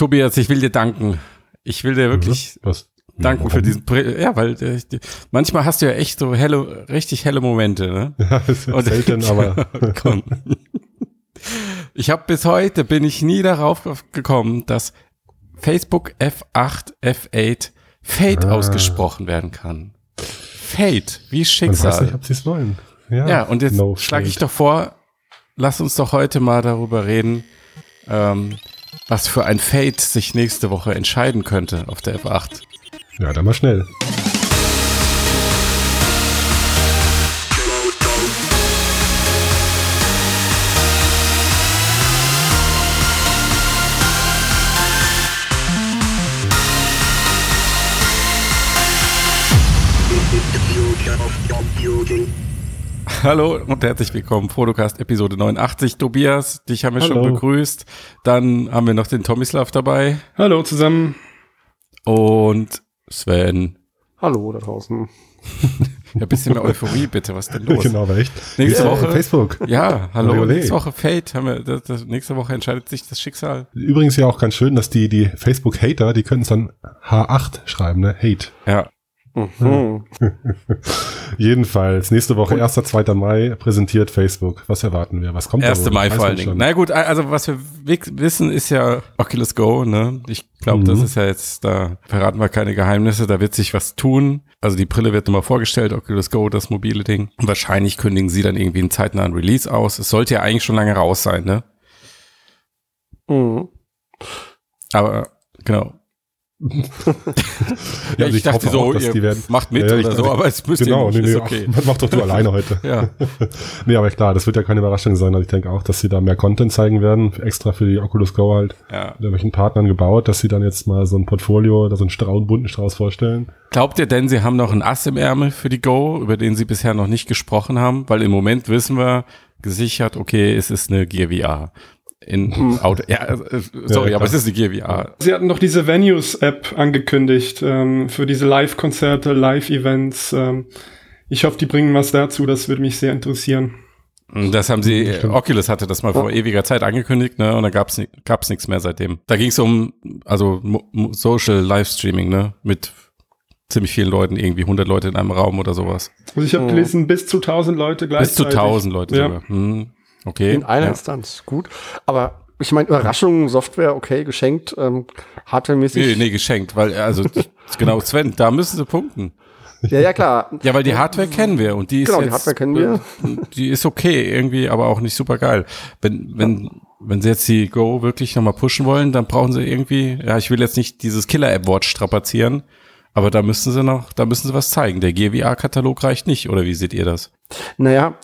Tobias, ich will dir danken. Ich will dir wirklich Was? danken Warum? für diesen, Pri- ja, weil äh, manchmal hast du ja echt so helle, richtig helle Momente, ne? Ja, das ist Und- selten, aber Komm. Ich habe bis heute bin ich nie darauf gekommen, dass Facebook F8 F8 Fate Ah. ausgesprochen werden kann. Fate, wie man weiß nicht, Schicksal. ob sie es wollen. Ja, Ja, und jetzt no schlage ich doch vor, lass uns doch heute mal darüber reden, ähm, was für ein Fate sich nächste Woche entscheiden könnte auf der F8. Ja, dann mal schnell. Hallo und herzlich willkommen, Fotocast Episode 89. Tobias, dich haben wir schon Hallo. begrüßt. Dann haben wir noch den Tomislav dabei Hallo zusammen. und Sven. Hallo da draußen. Ja, bisschen mehr Euphorie bitte, was ist denn los? genau, aber echt. Nächste Ja, Woche. Facebook. Ja, hallo, Ole, ole. nächste Woche Fate. Haben wir, das, das, nächste Woche entscheidet sich das Schicksal. Übrigens ja auch ganz schön, dass die, die Facebook-Hater, die können es dann H8 schreiben, ne? Hate. Ja, Mhm. Jedenfalls, nächste Woche, 1. 2. Mai, präsentiert Facebook. Was erwarten wir? Was kommt 1. da wohl? Mai Weiß vor allen Dingen. Na gut, also was wir wi- wissen ist ja Oculus Go, ne? Ich glaube, Mhm. das ist ja jetzt, da verraten wir keine Geheimnisse, da wird sich was tun. Also die Brille wird nochmal vorgestellt, Oculus Go, das mobile Ding. Und wahrscheinlich kündigen sie dann irgendwie einen zeitnahen Release aus. Es sollte ja eigentlich schon lange raus sein, ne? Mhm. Aber, genau. Ja, also ich hoffe auch, dass die werden- macht mit Ja, ich- oder so, aber es müsste Genau, nee, ist nee, okay. ach, mach doch du alleine heute. Ja. Nee, aber klar, das wird ja keine Überraschung sein. Also ich denke auch, dass sie da mehr Content zeigen werden, extra für die Oculus Go halt, ja. mit irgendwelchen Partnern gebaut, dass sie dann jetzt mal so ein Portfolio oder so einen Strauß, einen bunten Strauß vorstellen. Glaubt ihr denn, sie haben noch ein Ass im Ärmel für die Go, über den sie bisher noch nicht gesprochen haben? Weil im Moment wissen wir gesichert, okay, es ist eine Gear VR. In Auto, ja, äh, sorry, Ja, aber es ist Gear VR. Sie hatten doch diese Venues-App angekündigt ähm, für diese Live-Konzerte, Live-Events. Ähm, ich hoffe, die bringen was dazu. Das würde mich sehr interessieren. Das haben sie, äh, Oculus hatte das mal vor ewiger Zeit angekündigt, ne? Und da gab's gab's nichts mehr seitdem. Da ging es um, also Social Livestreaming, ne? Mit ziemlich vielen Leuten, irgendwie 100 Leute in einem Raum oder sowas. Also ich habe Mhm. gelesen, bis zu 1000 Leute Bis gleichzeitig. zu 1000 Leute Ja. sogar. Hm, okay. In einer ja. Instanz. Gut. Aber ich meine, Überraschung, Software, okay, geschenkt, ähm, hardwaremäßig. Nee, nee, geschenkt, weil, also, genau, Sven, da müssen sie punkten. Ja, ja, klar. Ja, weil die Hardware kennen wir und die ist Genau, die jetzt, Hardware kennen wir. Die ist okay irgendwie, aber auch nicht super geil. Wenn wenn wenn sie jetzt die Go wirklich nochmal pushen wollen, dann brauchen sie irgendwie, ja, ich will jetzt nicht dieses Killer App Watch strapazieren, aber da müssen sie noch, da müssen sie was zeigen. Der GWA Katalog reicht nicht, oder wie seht ihr das? Naja,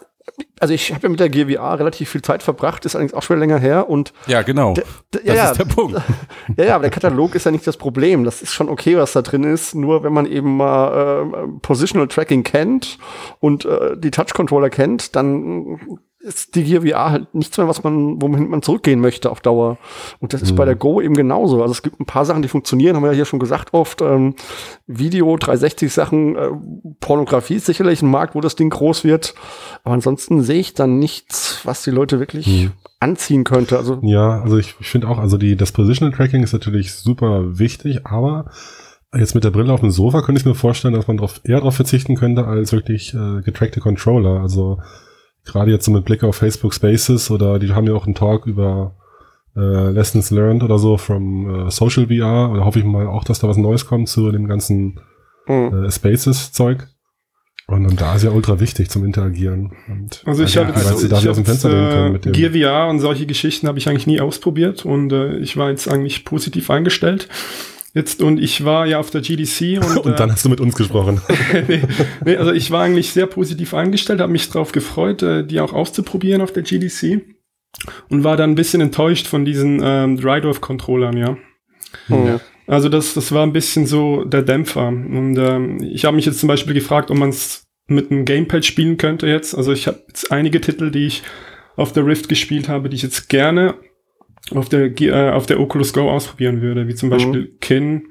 also ich habe ja mit der GWA relativ viel Zeit verbracht, ist allerdings auch schon länger her und Ja, genau. das ja, ja, ist der Punkt. ja, ja, aber der Katalog ist ja nicht das Problem. Das ist schon okay, was da drin ist. Nur wenn man eben mal äh, Positional Tracking kennt und äh, die Touch-Controller kennt, dann ist die Gear VR halt nichts mehr, was man, womit man zurückgehen möchte auf Dauer. Und das ist bei der Go eben genauso. Also es gibt ein paar Sachen, die funktionieren, haben wir ja hier schon gesagt oft. Ähm, Video, 360 Sachen, äh, Pornografie ist sicherlich ein Markt, wo das Ding groß wird. Aber ansonsten sehe ich dann nichts, was die Leute wirklich anziehen könnte. Also Ja, also ich, ich finde auch, also die, das Positional Tracking ist natürlich super wichtig, aber jetzt mit der Brille auf dem Sofa könnte ich mir vorstellen, dass man drauf, eher darauf verzichten könnte als wirklich äh, getrackte Controller. Also gerade jetzt so mit Blick auf Facebook Spaces oder die haben ja auch einen Talk über äh, Lessons Learned oder so from äh, Social VR. Oder hoffe ich mal auch, dass da was Neues kommt zu dem ganzen hm. äh, Spaces-Zeug. Und, und da ist ja ultra wichtig zum Interagieren. Und Also ich habe jetzt, da ich hab jetzt äh, mit dem. Gear VR und solche Geschichten habe ich eigentlich nie ausprobiert und äh, ich war jetzt eigentlich positiv eingestellt. Jetzt und ich war ja auf der GDC und, Und dann äh, hast du mit uns gesprochen. nee, nee, also ich war eigentlich sehr positiv eingestellt, habe mich darauf gefreut, äh, die auch auszuprobieren auf der GDC und war dann ein bisschen enttäuscht von diesen ähm, Drive-Controllern, ja. Hm. Also das, das war ein bisschen so der Dämpfer. Und ähm, ich habe mich jetzt zum Beispiel gefragt, ob man es mit einem Gamepad spielen könnte jetzt. Also ich habe jetzt einige Titel, die ich auf der Rift gespielt habe, die ich jetzt gerne auf der, äh, auf der Oculus Go ausprobieren würde, wie zum Beispiel Kin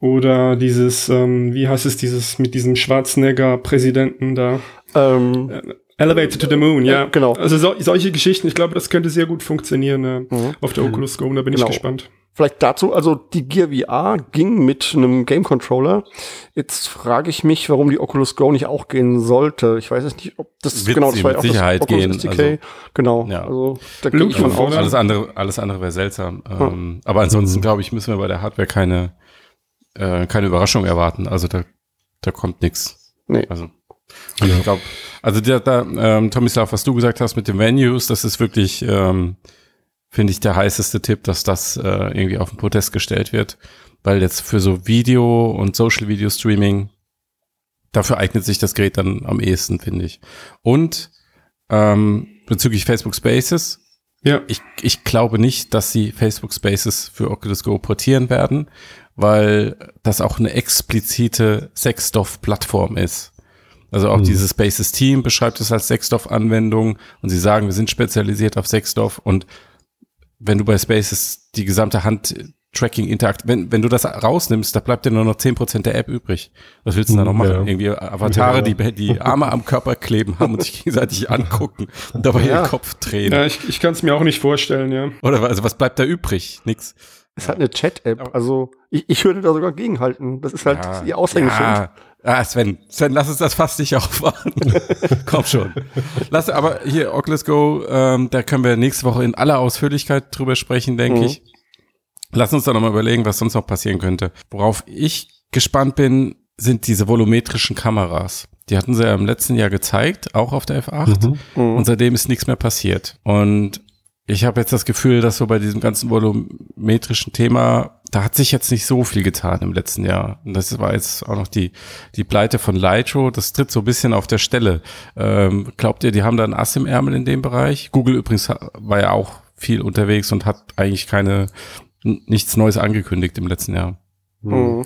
oder dieses, ähm, wie heißt es, dieses mit diesem Schwarzenegger-Präsidenten da. Ähm, Elevator to the Moon, ja. Äh, genau. Also so, solche Geschichten, ich glaube, das könnte sehr gut funktionieren äh, Mhm. auf der Oculus Go, da bin Genau. ich gespannt. Vielleicht dazu, also die Gear VR ging mit einem Game Controller. Jetzt frage ich mich, warum die Oculus Go nicht auch gehen sollte. Ich weiß jetzt nicht, ob das Wird genau das war mit auch das Sicherheit Oculus gehen, SDK. also- genau. Ja. Also da gehe ich von aus. Alles andere, alles andere wäre seltsam. Ähm, aber ansonsten, glaube ich, müssen wir bei der Hardware keine, äh, keine Überraschung erwarten. Also da, da kommt nichts. Nee. Also, und ich glaube, also der, da, ähm, Tomislav, was du gesagt hast mit den Venues, das ist wirklich, ähm, finde ich, der heißeste Tipp, dass das äh, irgendwie auf den Protest gestellt wird. Weil jetzt für so Video und Social Video Streaming, dafür eignet sich das Gerät dann am ehesten, finde ich. Und ähm, bezüglich Facebook Spaces, Ja. ich, ich glaube nicht, dass sie Facebook Spaces für Oculus Go portieren werden, weil das auch eine explizite Sexstoff-Plattform ist. Also auch Hm. dieses Spaces Team beschreibt es als Sexstoff-Anwendung und sie sagen, wir sind spezialisiert auf Sexstoff und wenn du bei Spaces die gesamte Hand-Tracking interakt, wenn, wenn du das rausnimmst, da bleibt dir nur noch 10% der App übrig. Was willst du da noch Hm, machen? ja. Irgendwie Avatare, Ja, ja. die die Arme am Körper kleben haben und sich gegenseitig angucken und dabei Ja. ihren Kopf drehen. Ja, ich, ich kann es mir auch nicht vorstellen, ja. Oder also was bleibt da übrig? Nix. Es hat eine Chat-App. Also ich, ich würde da sogar gegenhalten. Das ist halt ihr Aushängeschild. Ja. Ah, Sven, Sven, lass uns das fast nicht aufmachen. Komm schon. Lass, aber hier, Oculus Go, ähm, da können wir nächste Woche in aller Ausführlichkeit drüber sprechen, denke Mhm. ich. Lass uns da nochmal überlegen, was sonst noch passieren könnte. Worauf ich gespannt bin, sind diese volumetrischen Kameras. Die hatten sie ja im letzten Jahr gezeigt, auch auf der F8. Mhm. Mhm. Und seitdem ist nichts mehr passiert. Und ich habe jetzt das Gefühl, dass so bei diesem ganzen volumetrischen Thema, da hat sich jetzt nicht so viel getan im letzten Jahr. Und das war jetzt auch noch die, die Pleite von Lytro. Das tritt so ein bisschen auf der Stelle. Ähm, glaubt ihr, die haben da ein Ass im Ärmel in dem Bereich? Google übrigens war ja auch viel unterwegs und hat eigentlich keine, nichts Neues angekündigt im letzten Jahr. Mhm.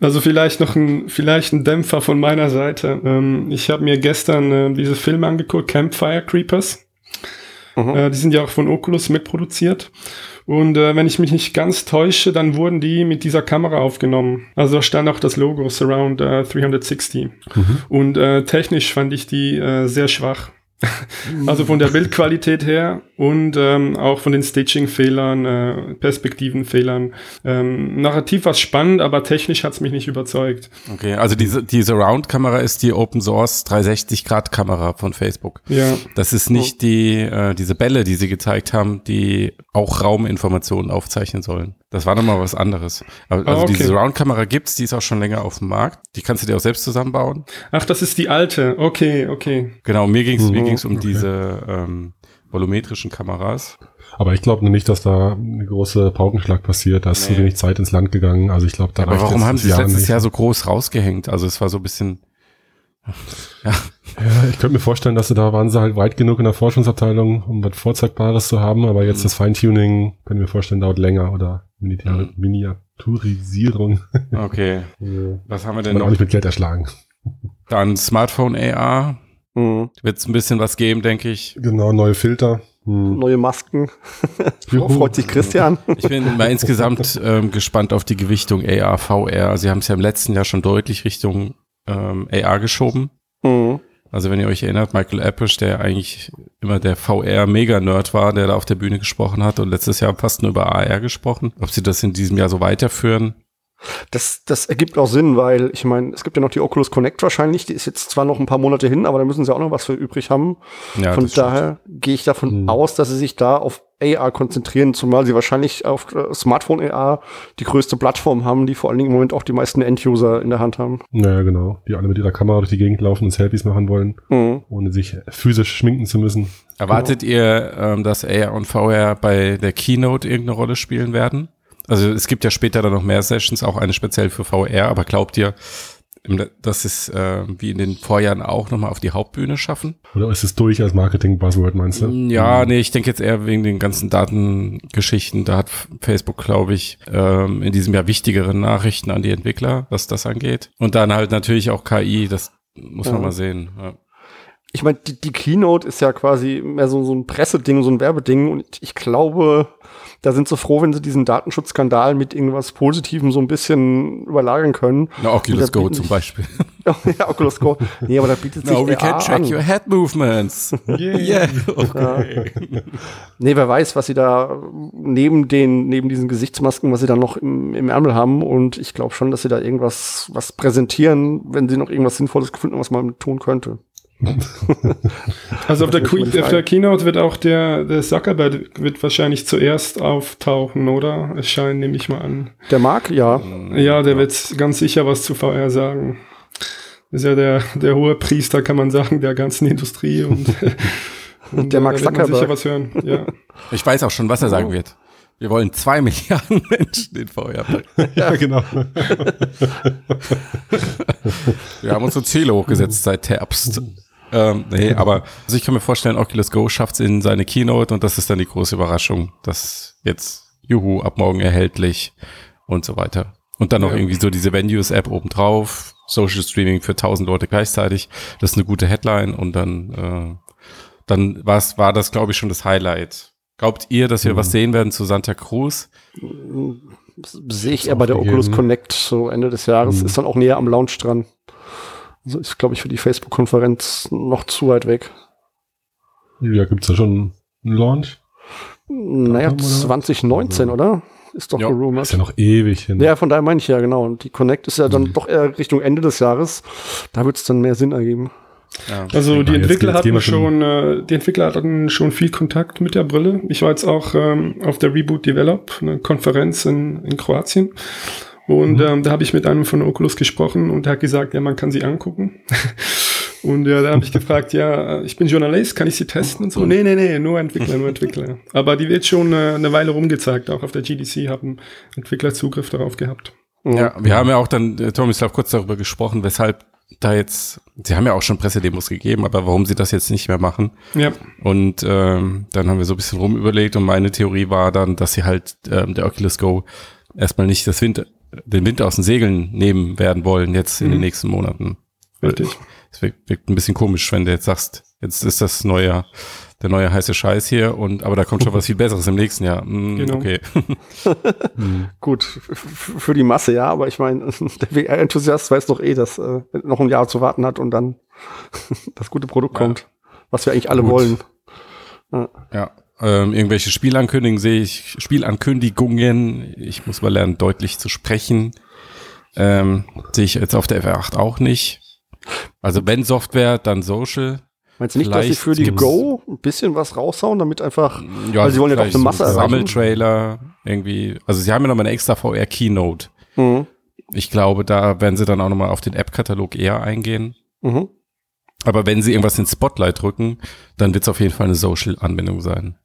Also vielleicht noch ein, vielleicht ein Dämpfer von meiner Seite. Ähm, ich habe mir gestern äh, diese Filme angeguckt, Campfire Creepers. Mhm. Äh, die sind ja auch von Oculus mitproduziert. Und äh, wenn ich mich nicht ganz täusche, dann wurden die mit dieser Kamera aufgenommen. Also da stand auch das Logo Surround äh, 360. Und äh, technisch fand ich die äh, sehr schwach. Also von der Bildqualität her und ähm, auch von den Stitching-Fehlern, äh, Perspektivenfehlern. Ähm, narrativ war spannend, aber technisch hat's mich nicht überzeugt. Okay, also diese, die Surround-Kamera ist die Open Source 360-Grad-Kamera von Facebook. Ja, Das ist nicht die, äh, diese Bälle, die sie gezeigt haben, die auch Rauminformationen aufzeichnen sollen. Das war nochmal was anderes. Aber, also Ah, okay. diese Surround-Kamera gibt's, die ist auch schon länger auf dem Markt. Die kannst du dir auch selbst zusammenbauen. ach, das ist die alte. Okay, okay. Genau, mir ging's mir Mhm, ging's um okay. diese ähm, volumetrischen Kameras. Aber ich glaube nicht, dass da ein großer Paukenschlag passiert. Da ist Nee. zu wenig Zeit ins Land gegangen. Also ich glaube, da Aber warum haben sie es letztes nicht. Jahr so groß rausgehängt? Also es war so ein bisschen, ja, Ja, ich könnte mir vorstellen, dass sie da waren sie halt weit genug in der Forschungsabteilung, um was Vorzeigbares zu haben. Aber jetzt Mhm. das Feintuning, können wir vorstellen, dauert länger oder Mhm. Miniaturisierung. okay. Ja. Was haben wir denn noch? nicht mit Geld erschlagen. Dann Smartphone AR. Mhm. Wird es ein bisschen was geben, denke ich. Genau, neue Filter. Hm. Neue Masken. Freut sich Christian. Ich bin mal insgesamt ähm, gespannt auf die Gewichtung AR, VR. Sie haben es ja im letzten Jahr schon deutlich Richtung ähm, AR geschoben. Mhm. Also wenn ihr euch erinnert, Michael Appisch, der eigentlich immer der VR-Mega-Nerd war, der da auf der Bühne gesprochen hat und letztes Jahr fast nur über AR gesprochen. Ob sie das in diesem Jahr so weiterführen? Das, das ergibt auch Sinn, weil ich meine, es gibt ja noch die Oculus Connect wahrscheinlich, die ist jetzt zwar noch ein paar Monate hin, aber da müssen sie auch noch was für übrig haben. Ja, Von daher gehe ich davon Hm. aus, dass sie sich da auf AR konzentrieren, zumal sie wahrscheinlich auf äh, Smartphone AR die größte Plattform haben, die vor allen Dingen im Moment auch die meisten End-User in der Hand haben. Naja, genau. Die alle mit ihrer Kamera durch die Gegend laufen und Selfies machen wollen, Mhm. ohne sich physisch schminken zu müssen. Erwartet ihr, ähm, dass AR und VR bei der Keynote irgendeine Rolle spielen werden? Also es gibt ja später dann noch mehr Sessions, auch eine speziell für VR, aber glaubt ihr, dass es äh, wie in den Vorjahren auch nochmal auf die Hauptbühne schaffen? Oder ist es durch als Marketing-Buzzword, meinst du? Ja, nee, ich denke jetzt eher wegen den ganzen Datengeschichten. Da hat Facebook, glaube ich, ähm, in diesem Jahr wichtigere Nachrichten an die Entwickler, was das angeht. Und dann halt natürlich auch KI, das muss man Ja. mal sehen. Ja. Ich meine, die, die Keynote ist ja quasi mehr so, so ein Presseding, so ein Werbeding und ich glaube, da sind sie froh, wenn sie diesen Datenschutzskandal mit irgendwas Positivem so ein bisschen überlagern können. Na, Oculus Go zum Beispiel. ja, Oculus Go. Nee, aber da bietet sich Now we can track an. your head movements. yeah. Okay. Nee, wer weiß, was sie da neben den, neben diesen Gesichtsmasken, was sie da noch im, im Ärmel haben. Und ich glaube schon, dass sie da irgendwas was präsentieren, wenn sie noch irgendwas Sinnvolles gefunden haben, was man tun könnte. Also auf der, auf der Keynote wird auch der, der Zuckerberg wird wahrscheinlich zuerst auftauchen, oder? Es scheint, nehme ich mal an. Der Marc, ja. Ja, der wird ganz sicher was zu VR sagen. Ist ja der, der hohe Priester, kann man sagen, der ganzen Industrie und, und Der Mark man sicher Zuckerberg. was hören. Ja. Ich weiß auch schon, was er sagen wird. Wir wollen zwei Milliarden Menschen in VR. Ja, genau. Wir haben unsere Ziele hochgesetzt seit Herbst. Ähm, nee, aber also ich kann mir vorstellen, Oculus Go schafft es in seine Keynote und das ist dann die große Überraschung, dass jetzt Juhu ab morgen erhältlich und so weiter. Und dann noch Ja. irgendwie so diese Venues-App obendrauf, Social Streaming für 1000 Leute gleichzeitig. Das ist eine gute Headline und dann, äh, dann war's, war das, glaube ich, schon das Highlight. Glaubt ihr, dass wir was sehen werden zu Santa Cruz? Sehe ich eher bei der. Oculus Connect so Ende des Jahres. Mhm. Ist dann auch näher am Launch dran. Also ist, glaube ich, für die Facebook-Konferenz noch zu weit weg. Ja, gibt's da schon einen Launch? Naja, Datum, oder? 2019, oder? Ist doch Ja, gerumort. Ist ja noch ewig hin. Ja, von daher meine ich ja, genau. Und die Connect ist ja dann doch eher Richtung Ende des Jahres. Da wird es dann mehr Sinn ergeben. Ja. Also die Entwickler hatten schon, äh, die Entwickler hatten schon viel Kontakt mit der Brille. Ich war jetzt auch ähm, auf der Reboot Develop, eine Konferenz in, in Kroatien. Und ähm, da habe ich mit einem von Oculus gesprochen und der hat gesagt, ja, man kann sie angucken. und ja, da habe ich gefragt, ja, ich bin Journalist, kann ich sie testen und so? Nee, nee, nee, nur Entwickler, nur Entwickler. Aber die wird schon äh, eine Weile rumgezeigt, auch auf der GDC haben Entwickler Zugriff darauf gehabt. Ja, wir haben ja auch dann, äh, Tomislav, kurz darüber gesprochen, weshalb da jetzt, sie haben ja auch schon Pressedemos gegeben, aber warum sie das jetzt nicht mehr machen. Ja, Und ähm, dann haben wir so ein bisschen rumüberlegt und meine Theorie war dann, dass sie halt ähm, der Oculus Go erstmal nicht das Wind, den Wind aus den Segeln nehmen werden wollen jetzt in Mhm. den nächsten Monaten. richtig. Es wirkt, wirkt ein bisschen komisch, wenn du jetzt sagst, jetzt ist das neue, der neue heiße Scheiß hier und aber da kommt schon was viel Besseres im nächsten Jahr. Hm, Genau. Okay. Gut, f- f- für die Masse ja, aber ich meine, der VR-Enthusiast weiß doch eh, dass äh, noch ein Jahr zu warten hat und dann das gute Produkt Ja. kommt, was wir eigentlich alle Gut. wollen. Ja. Ähm, irgendwelche Spielankündigungen sehe ich, Spielankündigungen, ich muss mal lernen, deutlich zu sprechen. Ähm, sehe ich jetzt auf der FR8 auch nicht. Also wenn Software, dann Social. Meinst du nicht, dass sie Vielleicht für die Go ein bisschen was raushauen, damit einfach Ja, Weil sie wollen ja doch vielleicht eine Masse so erreichen. Sammeltrailer irgendwie. Also sie haben ja nochmal eine extra VR Keynote. Mhm. Ich glaube, da werden sie dann auch nochmal auf den App-Katalog eher eingehen. Mhm. Aber wenn sie irgendwas ins Spotlight drücken, dann wird es auf jeden Fall eine Social-Anwendung sein.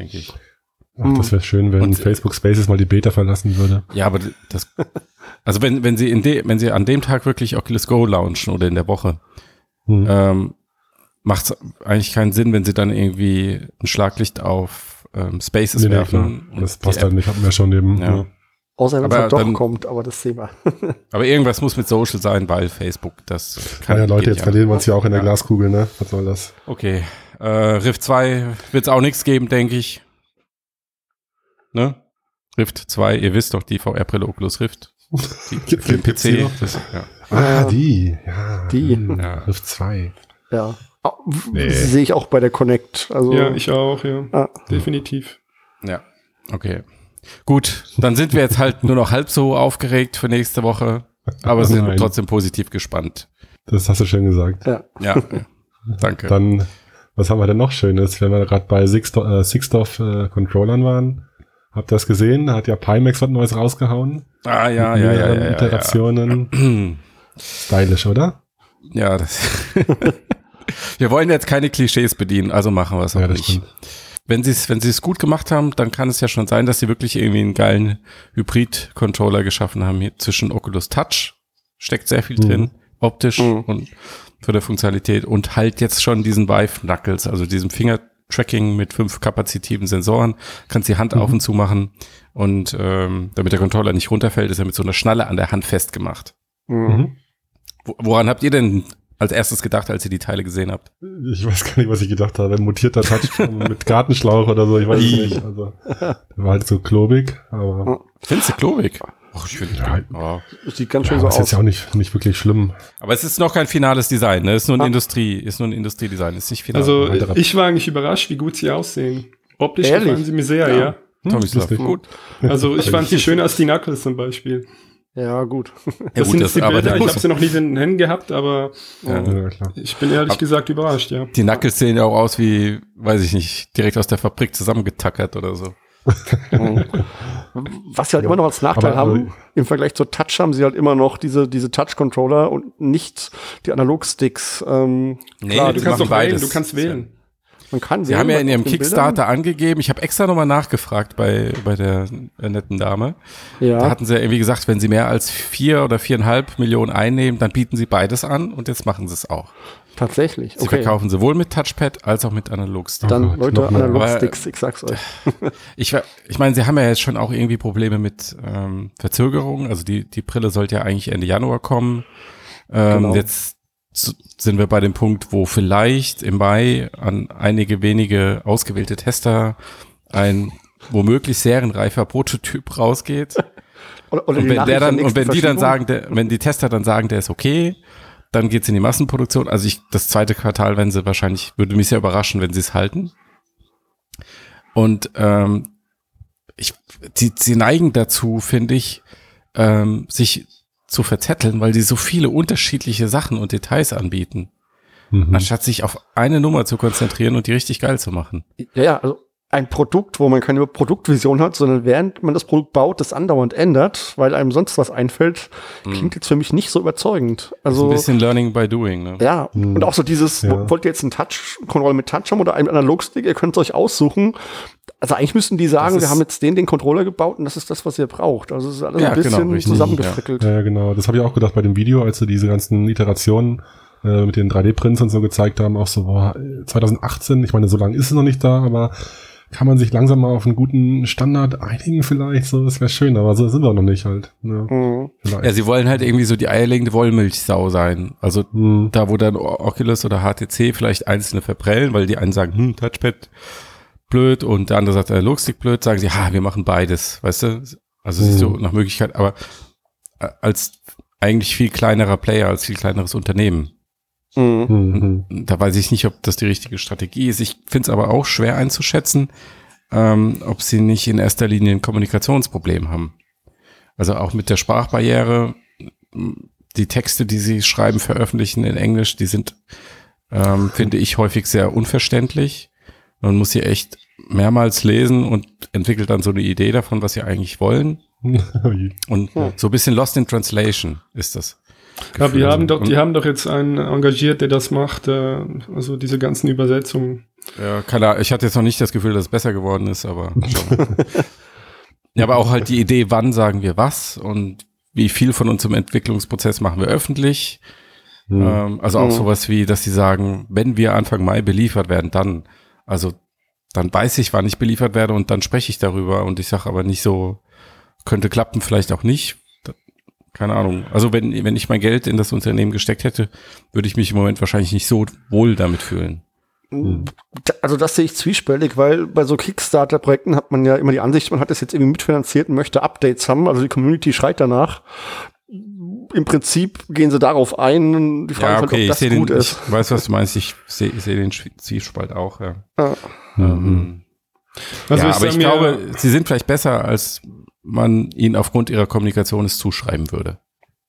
Denke ich. Ach, das wäre schön, wenn Und- Facebook Spaces mal die Beta verlassen würde. Ja, aber das, also wenn, wenn sie in de, wenn sie an dem Tag wirklich Oculus Go launchen oder in der Woche, Hm. ähm, macht es eigentlich keinen Sinn, wenn sie dann irgendwie ein Schlaglicht auf ähm, Spaces Nee, nee, werfen. klar. Das passt halt App- nicht, hatten wir schon eben. Ja. Ja. Außer wenn es halt doch dann- kommt, aber das Thema. Aber irgendwas muss mit Social sein, weil Facebook das kann. Ja, ja, Leute, jetzt verlieren wir uns ja auch in der Ja. Glaskugel, ne? Was soll das? Okay. Äh, Rift 2 wird es auch nichts geben, denke ich. Ne? Rift 2, ihr wisst doch, die VR-Brille Oculus Rift. Die, Gibt- für den PC. noch? Das, ja. Ah, die. Ja. Die. hm, Ja. Rift 2. Ja. W- Nee. Sehe ich auch bei der Connect. Also, Ja, ich auch, ja. Ah. Definitiv. ja, okay. Gut, dann sind wir jetzt halt nur noch halb so aufgeregt für nächste Woche, aber sind Nein. trotzdem positiv gespannt. Das hast du schön gesagt. ja. Ja, danke. Dann, was haben wir denn noch Schönes? Wenn wir gerade bei Sixto- äh, Sixdorf äh, Controllern waren, habt ihr das gesehen? Da hat ja Pimax was Neues rausgehauen. ah, ja, Mit ja, ja, ja, ja, Iterationen. ja. Stylisch, oder? Ja, das. wir wollen jetzt keine Klischees bedienen, also machen wir es auch Ja, nicht. stimmt. Wenn sie es, wenn sie es gut gemacht haben, dann kann es ja schon sein, dass sie wirklich irgendwie einen geilen Hybrid-Controller geschaffen haben. Hier zwischen Oculus Touch steckt sehr viel Mhm. drin, optisch Mhm. und für der Funktionalität und halt jetzt schon diesen Vive Knuckles, also diesem Finger-Tracking mit fünf kapazitiven Sensoren, kannst die Hand Mhm. auf und zu machen und ähm, damit der Controller nicht runterfällt, ist er mit so einer Schnalle an der Hand festgemacht. Mhm. Mhm. Wo, woran habt ihr denn als erstes gedacht, als ihr die Teile gesehen habt? Ich weiß gar nicht, was ich gedacht habe. Ein mutierter Touch mit Gartenschlauch oder so, ich weiß es nicht. Also, der war halt so klobig, aber Findest du klobig? Ach, ich finde, Ja. ja. Das sieht ganz schön Ja, so aber ist jetzt aus. ja auch nicht, nicht wirklich schlimm. Aber es ist noch kein finales Design, ne? Ist nur ein Ah. Industrie, ist nur ein Industriedesign, ist nicht final. Also ich war eigentlich überrascht, wie gut sie aussehen. Optisch Ehrlich? gefallen sie mir sehr, Ja. ja. Tomislav, lustig. gut. Also ich fand sie schöner als die Knuckles zum Beispiel. Ja, gut. Ja, Das gut, sind das, die aber Bilder. der Ich habe sie noch nie in den Händen gehabt, aber Ja. Ja, klar. ich bin ehrlich Ab- gesagt überrascht, ja. die Knuckles sehen ja auch aus wie, weiß ich nicht, direkt aus der Fabrik zusammengetackert oder so. Was sie halt immer noch als Nachteil Aber, haben, äh, im Vergleich zur Touch haben sie halt immer noch diese, diese Touch-Controller und nicht die Analog-Sticks. Ähm, Nee, klar, du kannst doch wählen, beides. du kannst wählen. Man kann Sie haben ja in ihrem Kickstarter angegeben, ich habe extra nochmal nachgefragt bei, bei der äh, netten Dame. Bildern. Da Ja, hatten sie ja irgendwie gesagt, wenn sie mehr als vier oder viereinhalb Millionen einnehmen, dann bieten sie beides an und jetzt machen sie es auch. tatsächlich. Sie Okay. verkaufen sowohl mit Touchpad als auch mit Analogstick. Dann, Oh Leute. Analog-Sticks, ich sag's euch. Ich, ich meine, sie haben ja jetzt schon auch irgendwie Probleme mit ähm, Verzögerungen. Also die, die Brille sollte ja eigentlich Ende Januar kommen. Ähm, Genau. Jetzt s- sind wir bei dem Punkt, wo vielleicht im Mai an einige wenige ausgewählte Tester ein womöglich serienreifer Prototyp rausgeht. Oder, oder Und wenn der dann, und wenn die dann sagen, der, wenn die Tester dann sagen, der ist okay, dann geht's in die Massenproduktion. Also ich, das zweite Quartal, wenn sie wahrscheinlich, würde mich sehr überraschen, wenn sie es halten. Und ähm, ich, die, sie neigen dazu, finde ich, ähm, sich zu verzetteln, weil die so viele unterschiedliche Sachen und Details anbieten, Mhm. anstatt sich auf eine Nummer zu konzentrieren und die richtig geil zu machen. Ja, ja, also ein Produkt, wo man keine Produktvision hat, sondern während man das Produkt baut, das andauernd ändert, weil einem sonst was einfällt, klingt jetzt für mich nicht so überzeugend. Ist Also ein bisschen Learning by Doing. Ne? ja, Hm. und auch so dieses, Ja. wo- wollt ihr jetzt einen Touch-Controller mit Touch haben oder einen Analogstick, ihr könnt es euch aussuchen. Also eigentlich müssten die sagen, wir haben jetzt den, den Controller gebaut und das ist das, was ihr braucht. Also es ist alles Ja, ein bisschen genau, zusammengefrickelt. Ja, ja, genau. Das habe ich auch gedacht bei dem Video, als sie diese ganzen Iterationen äh, mit den 3D-Prints und so gezeigt haben, auch so, boah, 2018, ich meine, so lange ist es noch nicht da, aber kann man sich langsam mal auf einen guten Standard einigen vielleicht, so, das wäre schön, aber so sind wir noch nicht halt. Ja, Mhm. vielleicht. Ja, sie wollen halt irgendwie so die eierlegende Wollmilchsau sein. Also Hm. da, wo dann Oculus oder HTC vielleicht einzelne verprellen, weil die einen sagen, hm, Touchpad blöd und der andere sagt, äh, Logstick blöd, sagen sie, ha, wir machen beides, weißt du? Also siehst du Mhm. nach Möglichkeit, aber äh, als eigentlich viel kleinerer Player, als viel kleineres Unternehmen. Mhm. Hm, hm. Da weiß ich nicht, ob das die richtige Strategie ist. Ich finde es aber auch schwer einzuschätzen, ähm, ob sie nicht in erster Linie ein Kommunikationsproblem haben. Also auch mit der Sprachbarriere, die Texte, die sie schreiben, veröffentlichen in Englisch, die sind, ähm, finde ich, häufig sehr unverständlich. Man muss sie echt mehrmals lesen und entwickelt dann so eine Idee davon, was sie eigentlich wollen. Und so ein bisschen lost in translation ist das. Ja, die haben doch, die haben doch jetzt einen engagiert, der das macht, äh, also diese ganzen Übersetzungen. Ja, keine Ahnung. Ich hatte jetzt noch nicht das Gefühl, dass es besser geworden ist, aber. ja, aber auch halt die Idee, wann sagen wir was und wie viel von uns im Entwicklungsprozess machen wir öffentlich. Hm. Ähm, also auch Mhm. sowas wie, dass sie sagen, wenn wir Anfang Mai beliefert werden, dann, also dann weiß ich, wann ich beliefert werde und dann spreche ich darüber und ich sage aber nicht so, könnte klappen, vielleicht auch nicht. Keine Ahnung. Also wenn, wenn ich mein Geld in das Unternehmen gesteckt hätte, würde ich mich im Moment wahrscheinlich nicht so wohl damit fühlen. Da- Also das sehe ich zwiespältig, weil bei so Kickstarter-Projekten hat man ja immer die Ansicht, man hat es jetzt irgendwie mitfinanziert und möchte Updates haben. Also die Community schreit danach. Im Prinzip gehen sie darauf ein. Die Frage Ja, ist halt, okay, ob ich das sehe den, gut ich ist. weiß, was du meinst. Ich sehe sehe den Zwiespalt auch, ja. Ja. Ähm, Also ja, ich aber ich glaube, sie sind vielleicht besser, als man ihnen aufgrund ihrer Kommunikation es zuschreiben würde.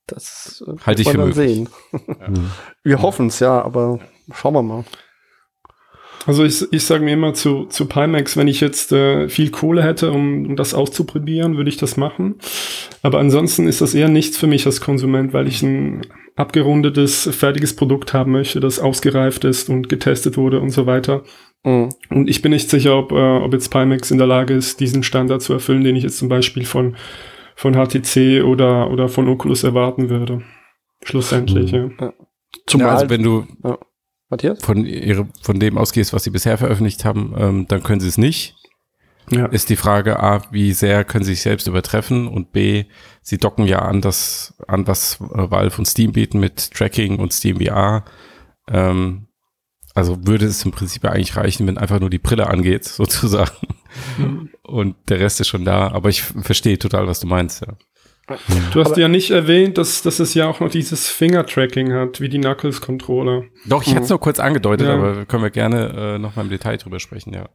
Das äh, Halte ich für möglich. sehen. Hm. Wir hoffen es ja, aber schauen wir mal. Also ich, ich sage mir immer zu, zu Pimax, wenn ich jetzt äh, viel Kohle hätte, um, um das auszuprobieren, würde ich das machen. Aber ansonsten ist das eher nichts für mich als Konsument, weil ich ein abgerundetes, fertiges Produkt haben möchte, das ausgereift ist und getestet wurde und so weiter. Mhm. Und ich bin nicht sicher, ob, äh, ob jetzt Pimax in der Lage ist, diesen Standard zu erfüllen, den ich jetzt zum Beispiel von, von HTC oder, oder von Oculus erwarten würde. Schlussendlich, Mhm. ja. Zumal, ja, also wenn du Matthias? von, ihre, von dem ausgehst, was sie bisher veröffentlicht haben, ähm, dann können sie es nicht. ja. Ist die Frage A, wie sehr können sie sich selbst übertreffen und B, sie docken ja an das, an was äh, Valve und Steam bieten mit Tracking und Steam VR. Ähm, also würde es im Prinzip ja eigentlich reichen, wenn einfach nur die Brille angeht, sozusagen. Mhm. Und der Rest ist schon da. Aber ich verstehe total, was du meinst, ja. Du hast ja nicht erwähnt, dass, dass es ja auch noch dieses Finger-Tracking hat, wie die Knuckles-Controller. Doch, ich Mhm. hatte es nur kurz angedeutet, Ja. aber können wir gerne äh, noch mal im Detail drüber sprechen, ja.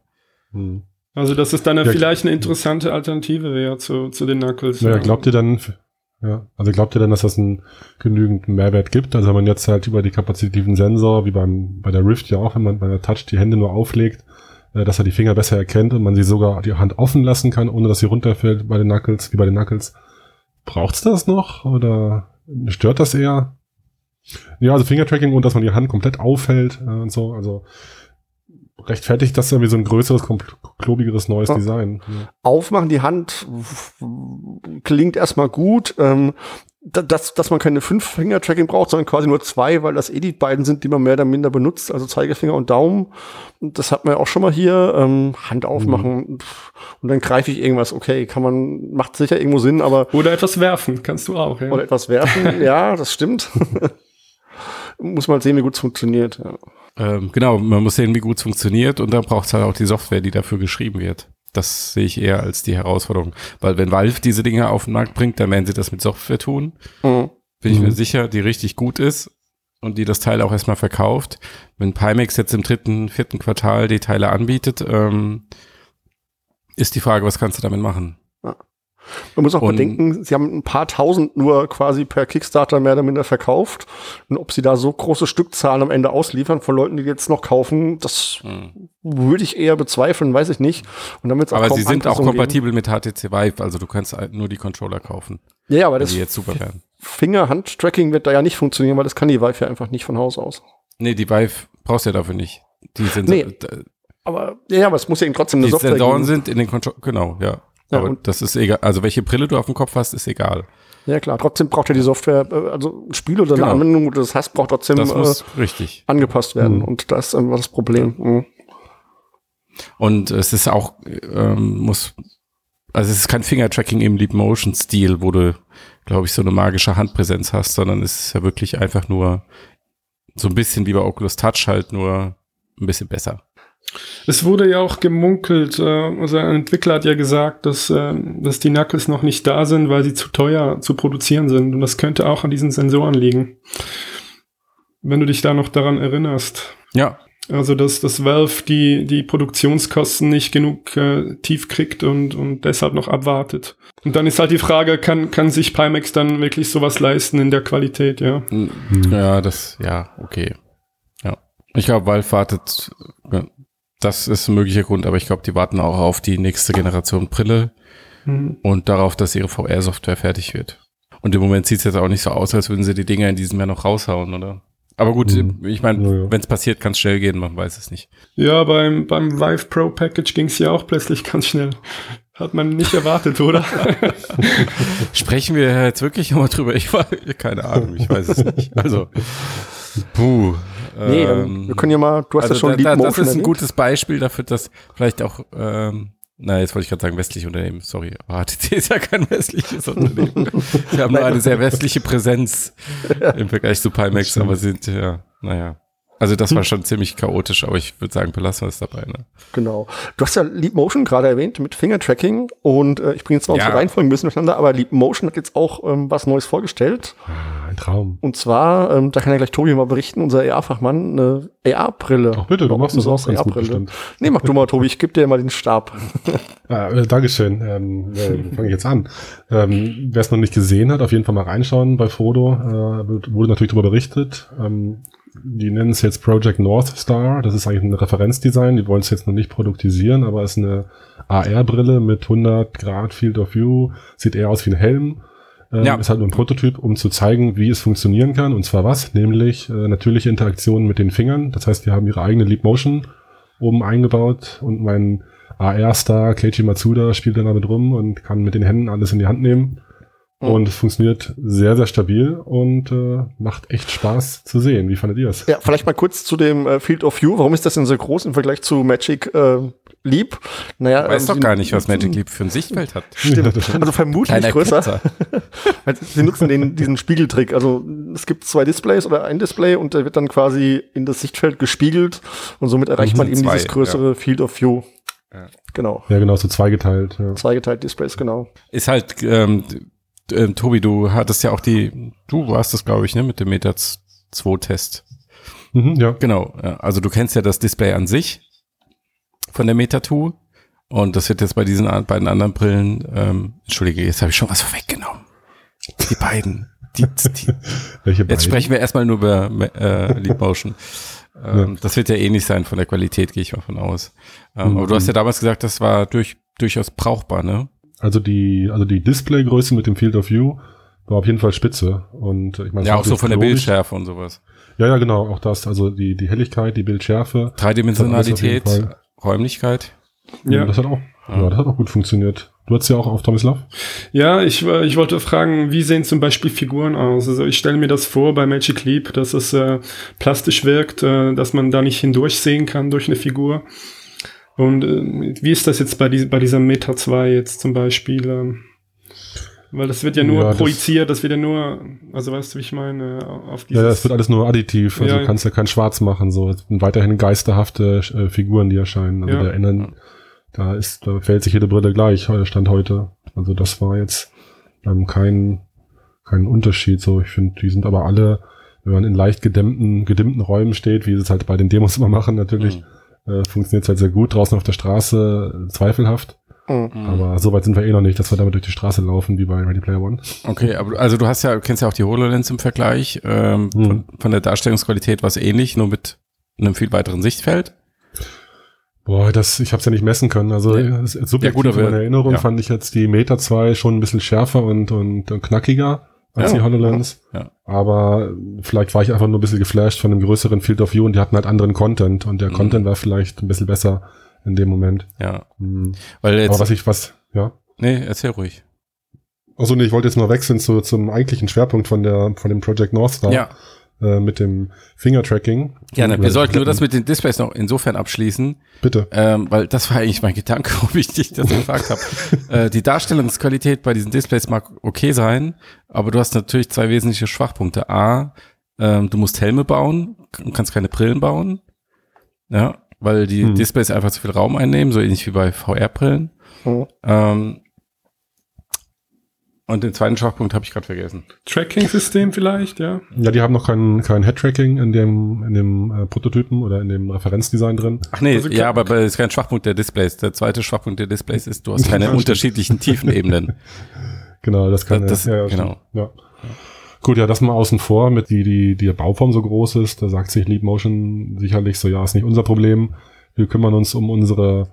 Hm. Also, dass es dann ja Ja, vielleicht eine interessante Alternative wäre zu, zu den Knuckles. Naja, glaubt ihr dann, ja, also glaubt ihr dann, dass das einen genügend Mehrwert gibt? Also wenn man jetzt halt über die kapazitiven Sensor, wie beim, bei der Rift ja auch, wenn man bei der Touch die Hände nur auflegt, äh, dass er die Finger besser erkennt und man sie sogar die Hand offen lassen kann, ohne dass sie runterfällt bei den Knuckles, wie bei den Knuckles. Braucht's das noch oder stört das eher? Ja, also Fingertracking und dass man die Hand komplett aufhält äh, und so, also rechtfertigt das irgendwie so ein größeres, klobigeres neues Ja. Design. Ja. Aufmachen die Hand klingt erstmal gut. Ähm, da- dass, dass man keine fünf Finger-Tracking braucht, sondern quasi nur zwei, weil das eh die beiden sind, die man mehr oder minder benutzt, also Zeigefinger und Daumen. Und Das hat man ja auch schon mal hier. Ähm, Hand aufmachen pff, und dann greife ich irgendwas. Okay, kann man, macht sicher irgendwo Sinn, aber Oder etwas werfen, kannst du auch, ja. oder etwas werfen, ja, das stimmt. Muss man sehen, wie gut es funktioniert. Ja. Ähm, genau, man muss sehen, wie gut es funktioniert und dann braucht es halt auch die Software, die dafür geschrieben wird. Das sehe ich eher als die Herausforderung. Weil wenn Valve diese Dinge auf den Markt bringt, dann werden sie das mit Software tun. Mhm. Bin ich Mhm. mir sicher, die richtig gut ist und die das Teil auch erstmal verkauft. Wenn Pimax jetzt im dritten, vierten Quartal die Teile anbietet, ähm, ist die Frage, was kannst du damit machen? Man muss auch Und- bedenken, sie haben ein paar tausend nur quasi per Kickstarter mehr oder minder verkauft. Und ob sie da so große Stückzahlen am Ende ausliefern von Leuten, die jetzt noch kaufen, das würde ich eher bezweifeln, weiß ich nicht. Und wird's Aber sie sind auch kompatibel mit HTC Vive, also du kannst halt nur die Controller kaufen, Geben. Ja, aber das. Finger-Hand-Tracking wird da ja nicht funktionieren, weil das kann die Vive ja einfach nicht von Haus aus. Nee, die Vive brauchst du ja dafür nicht. Die sind Nee. d- Aber ja, aber es muss ja eben trotzdem eine die Software Sensoren geben. sind in den Controller, genau, ja. Ja, Aber und- das ist egal. Also welche Brille du auf dem Kopf hast, ist egal. Ja klar, trotzdem braucht ja die Software, äh, also ein Spiel oder eine Genau. Anwendung, wo du das hast, braucht trotzdem Das äh, richtig. angepasst werden. Mhm. Und das ist einfach das Problem. Mhm. Und es ist auch, ähm, muss, also es ist kein Finger-Tracking im Leap-Motion-Stil, wo du, glaube ich, so eine magische Handpräsenz hast, sondern es ist ja wirklich einfach nur so ein bisschen wie bei Oculus Touch halt nur ein bisschen besser. Es wurde ja auch gemunkelt, äh, also ein Entwickler hat ja gesagt, dass, äh, dass die Knuckles noch nicht da sind, weil sie zu teuer zu produzieren sind. Und das könnte auch an diesen Sensoren liegen. Wenn du dich da noch daran erinnerst. Ja, Also, dass, dass Valve die, die Produktionskosten nicht genug äh, tief kriegt und, und deshalb noch abwartet. Und dann ist halt die Frage, kann, kann sich Pimax dann wirklich sowas leisten in der Qualität, ja? N- ja, das, ja, okay. Ja. Ich glaube, Valve wartet, ja, das ist ein möglicher Grund, aber ich glaube, die warten auch auf die nächste Generation Brille Mhm. und darauf, dass ihre VR-Software fertig wird. Und im Moment sieht es jetzt auch nicht so aus, als würden sie die Dinger in diesem Jahr noch raushauen, oder? Aber gut, Mhm. ich meine, Ja, ja. wenn es passiert, kann es schnell gehen, man weiß es nicht. Ja, beim, beim Vive Pro Package ging es ja auch plötzlich ganz schnell. Hat man nicht erwartet, oder? Sprechen wir jetzt wirklich nochmal drüber? Ich war, keine Ahnung, ich weiß es nicht. Also, puh. Nee, ähm, wir können ja mal, du hast also ja schon da, Leap da, das Motion ist ein erwähnt. gutes Beispiel dafür, dass vielleicht auch, ähm, na, jetzt wollte ich gerade sagen westliche Unternehmen, sorry, aber HTC ist ja kein westliches Unternehmen. Sie haben nur eine sehr westliche Präsenz im Vergleich zu Pimax, aber sind, ja, naja. Also das war schon ziemlich chaotisch, aber ich würde sagen, belassen wir es dabei. Ne? Genau. Du hast ja Leap Motion gerade erwähnt mit Finger-Tracking und äh, ich bringe jetzt mal Ja. unsere Reihenfolge ein bisschen durcheinander, aber Leap Motion hat jetzt auch ähm, was Neues vorgestellt. Ah, Ein Traum. Und zwar, ähm, da kann ja gleich Tobi mal berichten, unser AR-Fachmann, eine AR-Brille. Ach bitte, du machst das auch ganz gut AR-Brille. bestimmt. Nee, mach du mal, Tobi, ich gebe dir mal den Stab. Ah, äh, Dankeschön. Ähm, äh, fange ich jetzt an. Ähm, Wer es noch nicht gesehen hat, auf jeden Fall mal reinschauen bei Frodo. Äh, wurde natürlich darüber berichtet. Ähm, die nennen es jetzt Project North Star. Das ist eigentlich ein Referenzdesign. Die wollen es jetzt noch nicht produktisieren, aber ist eine AR-Brille mit 100 Grad Field of View. Sieht eher aus wie ein Helm. Ähm, Ja. Ist halt nur ein Prototyp, um zu zeigen, wie es funktionieren kann. Und zwar was? Nämlich äh, natürliche Interaktion mit den Fingern. Das heißt, die haben ihre eigene Leap Motion oben eingebaut und mein AR-Star Keiji Matsuda spielt dann damit rum und kann mit den Händen alles in die Hand nehmen. Mhm. Und es funktioniert sehr, sehr stabil und äh, macht echt Spaß zu sehen. Wie fandet ihr es? Ja, vielleicht mal kurz zu dem äh, Field of View. Warum ist das denn so groß im Vergleich zu Magic äh, Leap? Naja, Ich weiß ähm, doch gar nicht, was Magic Leap für ein Sichtfeld hat. Stimmt. Also vermutlich Kleiner größer. Sie nutzen den, diesen Spiegeltrick. Also es gibt zwei Displays oder ein Display und der wird dann quasi in das Sichtfeld gespiegelt und somit erreicht man Mhm, eben zwei, dieses größere Field of View. Ja. Genau. Ja, genau, so zweigeteilt. Ja. Zweigeteilt Displays, genau. Ist halt, ähm, ähm, Tobi, du hattest ja auch die, du warst das, glaube ich, ne, mit dem Meta 2 Test. Mhm, ja. Genau. ja. Also du kennst ja das Display an sich von der Meta 2. Und das wird jetzt bei diesen beiden anderen Brillen, ähm, entschuldige, jetzt habe ich schon was vorweggenommen. Die beiden. Die, die, Welche jetzt beiden? sprechen wir erstmal nur über äh, Leap Motion. Ähm, Das wird ja ähnlich sein von der Qualität, gehe ich mal von aus. Ähm, Mhm. Aber du hast ja damals gesagt, das war durch, durchaus brauchbar, ne? Also die, also die Displaygröße mit dem Field of View war auf jeden Fall spitze. Und ich meine, Ja, auch so von der. Bildschärfe und sowas. Ja, ja, genau, auch das. Also die, die Helligkeit, die Bildschärfe. Dreidimensionalität, Räumlichkeit. Ja. Das hat auch, Ja. ja. das hat auch gut funktioniert. Du hattest ja auch auf Tomislav. Ja, ich, äh, ich wollte fragen, wie sehen zum Beispiel Figuren aus? Also ich stelle mir das vor bei Magic Leap, dass es äh, plastisch wirkt, äh, dass man da nicht hindurchsehen kann durch eine Figur. Und äh, wie ist das jetzt bei, die, bei dieser Meta 2 jetzt zum Beispiel? Ähm, weil das wird ja nur Ja, das- projiziert, das wird ja nur, also weißt du, wie ich meine, auf dieses... Ja, es wird alles nur additiv. Also Ja, du kannst ja kein Schwarz machen. So, es sind weiterhin geisterhafte äh, Figuren, die erscheinen. Also Ja. da erinnern, da ist, da fällt sich jede Brille gleich, äh, Stand heute. Also das war jetzt ähm, kein, kein Unterschied. So, ich finde, die sind aber alle, wenn man in leicht gedämmten, gedimmten Räumen steht, wie sie es halt bei den Demos immer machen, natürlich, äh, funktioniert es halt sehr gut. Draußen auf der Straße zweifelhaft. Mhm. Aber so weit sind wir eh noch nicht, dass wir damit durch die Straße laufen, wie bei Ready Player One. Okay, aber also du hast ja, du kennst ja auch die HoloLens im Vergleich. Ähm, Mhm. von, von der Darstellungsqualität war es ähnlich, nur mit einem viel weiteren Sichtfeld. Boah, das, ich habe es ja nicht messen können. Also Ja. subjektiv Ja, gut, aber- in meiner Erinnerung ja. fand ich jetzt die Meta 2 schon ein bisschen schärfer und, und, und knackiger als Ja. die HoloLens. Ja. Aber vielleicht war ich einfach nur ein bisschen geflasht von dem größeren Field of View und die hatten halt anderen Content und der Mhm. Content war vielleicht ein bisschen besser in dem Moment. Ja, Mhm. weil jetzt, Aber was ich, was, ja. nee, erzähl ruhig. Also nee, ich wollte jetzt mal wechseln zu, zum eigentlichen Schwerpunkt von der, von dem Project North Star. Ja, Äh, mit dem Finger-Tracking. gerne. Wir sollten nur das mit den Displays noch insofern abschließen, Bitte. ähm, weil das war eigentlich mein Gedanke, ob ich dich das gefragt habe. äh, die Darstellungsqualität bei diesen Displays mag okay sein, aber du hast natürlich zwei wesentliche Schwachpunkte. A, ähm, du musst Helme bauen, du kannst keine Brillen bauen. Ja, weil die Hm. Displays einfach zu viel Raum einnehmen, so ähnlich wie bei VR-Brillen. Mhm. Ähm, und den zweiten Schwachpunkt habe ich gerade vergessen. Tracking-System vielleicht, ja. Ja, die haben noch kein, kein Head-Tracking in dem, in dem äh, Prototypen oder in dem Referenzdesign drin. Ach nee, Also ja, aber das ist kein Schwachpunkt der Displays. Der zweite Schwachpunkt der Displays ist, du hast keine unterschiedlichen Tiefenebenen. Genau, das kann Das- ja, ja, genau. Ja. Gut, ja, das mal außen vor, mit die, die, die Bauform so groß ist, da sagt sich Leap Motion sicherlich so, ja, ist nicht unser Problem. Wir kümmern uns um unsere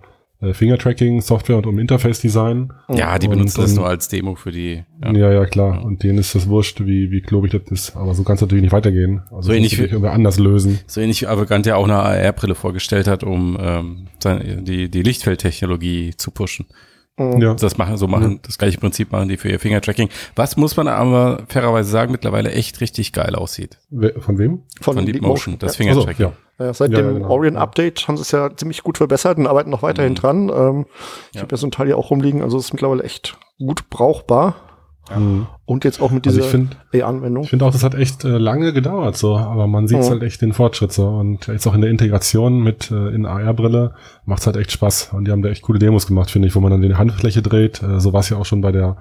Finger-Tracking-Software und um Interface-Design. Ja, die Und- benutzen das nur als Demo für die. Ja. Ja. ja, klar. Und denen ist das wurscht, wie, wie klobig das ist. Aber so kann es natürlich nicht weitergehen. Also So ähnlich wie- irgendwie anders lösen. So ähnlich wie Avogant ja auch eine AR-Brille vorgestellt hat, um ähm, die, die Lichtfeldtechnologie zu pushen. Ja. Das machen, so machen, das gleiche Prinzip machen die für ihr Fingertracking. Was muss man aber fairerweise sagen, mittlerweile echt richtig geil aussieht. Von wem? Von, Leap Motion, das Fingertracking. Also, ja. Ja, seit Ja, dem ja, genau. Orion-Update haben sie es ja ziemlich gut verbessert und arbeiten noch weiterhin Mhm. dran. Ähm, ich Ja. habe ja so ein Teil hier auch rumliegen, also es ist mittlerweile echt gut brauchbar. Mhm. Und jetzt auch mit Also dieser ich finde, E-Anwendung. Ich finde auch, das hat echt äh, lange gedauert, so, aber man sieht Mhm. halt echt den Fortschritt so. Und jetzt auch in der Integration mit äh, in AR-Brille macht's halt echt Spaß. Und die haben da echt coole Demos gemacht, finde ich, wo man dann die Handfläche dreht. Äh, so war es ja auch schon bei der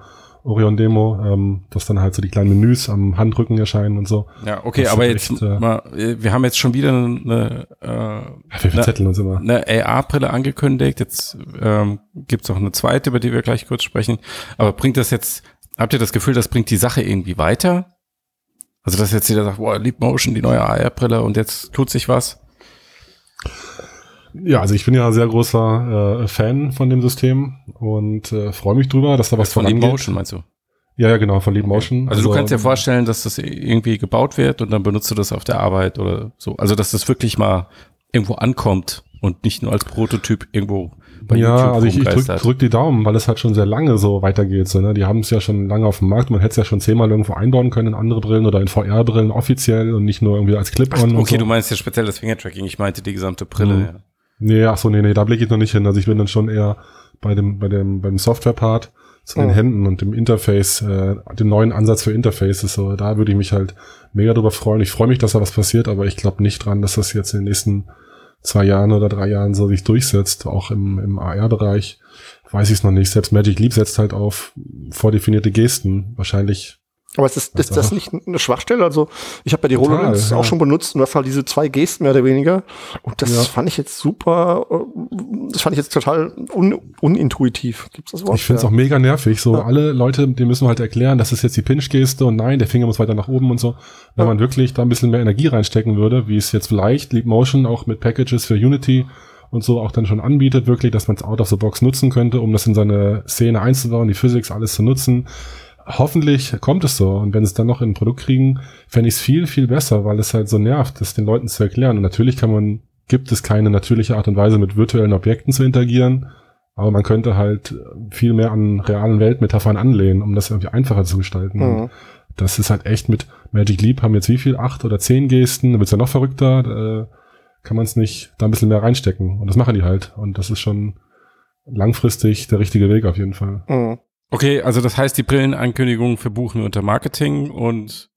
Orion-Demo, ähm, dass dann halt so die kleinen Menüs am Handrücken erscheinen und so. Ja, okay, Das aber jetzt echt, äh, mal, äh, wir haben jetzt schon wieder eine, äh, Ja, wir Na- verzetteln uns immer. eine AR-Brille angekündigt. Jetzt ähm, gibt's auch eine zweite, über die wir gleich kurz sprechen. Aber bringt das jetzt, habt ihr das Gefühl, das bringt die Sache irgendwie weiter? Also, dass jetzt jeder sagt, wow, Leap Motion, die neue AR-Brille und jetzt tut sich was. Ja, also ich bin ja sehr großer äh, Fan von dem System und äh, freue mich drüber, dass da was Von Leap. Motion, meinst du? Ja, ja, genau, von Leap Motion. Also, du kannst dir vorstellen, dass das irgendwie gebaut wird und dann benutzt du das auf der Arbeit oder so. Also, dass das wirklich mal irgendwo ankommt und nicht nur als Prototyp irgendwo bei ja, YouTube also ich, ich drück, drück die Daumen, weil es halt schon sehr lange so weitergeht. So, ne? Die haben es ja schon lange auf dem Markt. Man hätte es ja schon zehnmal irgendwo einbauen können in andere Brillen oder in VR-Brillen offiziell und nicht nur irgendwie als Clip-On. Okay, so. du meinst ja speziell das Fingertracking. Ich meinte die gesamte Brille. Mhm. Ja. Nee, ach so, nee, nee, da blicke ich noch nicht hin. Also ich bin dann schon eher bei dem, bei dem, beim Software-Part zu den Mhm. Händen und dem Interface, äh, dem neuen Ansatz für Interfaces. So, da würde ich mich halt mega drüber freuen. Ich freue mich, dass da was passiert, aber ich glaube nicht dran, dass das jetzt in den nächsten zwei Jahren oder drei Jahren so sich durchsetzt, auch im, im AR-Bereich, weiß ich es noch nicht. Selbst Magic Leap setzt halt auf vordefinierte Gesten. Wahrscheinlich aber ist das, ist das nicht eine Schwachstelle? Also ich habe ja die Total, HoloLens ja. auch schon benutzt und das halt diese zwei Gesten mehr oder weniger. Und das Ja. fand ich jetzt super, äh, das fand ich jetzt total un, unintuitiv. Gibt's das Wort? Ich finde es Ja. auch mega nervig. So alle Leute, die müssen halt erklären, das ist jetzt die Pinch-Geste und nein, der Finger muss weiter nach oben und so. Wenn man wirklich da ein bisschen mehr Energie reinstecken würde, wie es jetzt vielleicht Leap Motion auch mit Packages für Unity und so auch dann schon anbietet, wirklich, dass man es out of the box nutzen könnte, um das in seine Szene einzubauen, die Physics alles zu nutzen. Hoffentlich kommt es so. Und wenn sie es dann noch in ein Produkt kriegen, fände ich es viel, viel besser, weil es halt so nervt, das den Leuten zu erklären. Und natürlich kann man, gibt es keine natürliche Art und Weise, mit virtuellen Objekten zu interagieren. Aber man könnte halt viel mehr an realen Weltmetaphern anlehnen, um das irgendwie einfacher zu gestalten. Und Mhm. Das ist halt echt mit Magic Leap haben jetzt wie viel? Acht oder zehn Gesten? Da wird's ja noch verrückter. Da äh, kann man es nicht da ein bisschen mehr reinstecken. Und das machen die halt. Und das ist schon langfristig der richtige Weg auf jeden Fall. Mhm. Okay, also das heißt, die Brillenankündigungen verbuchen wir unter Marketing und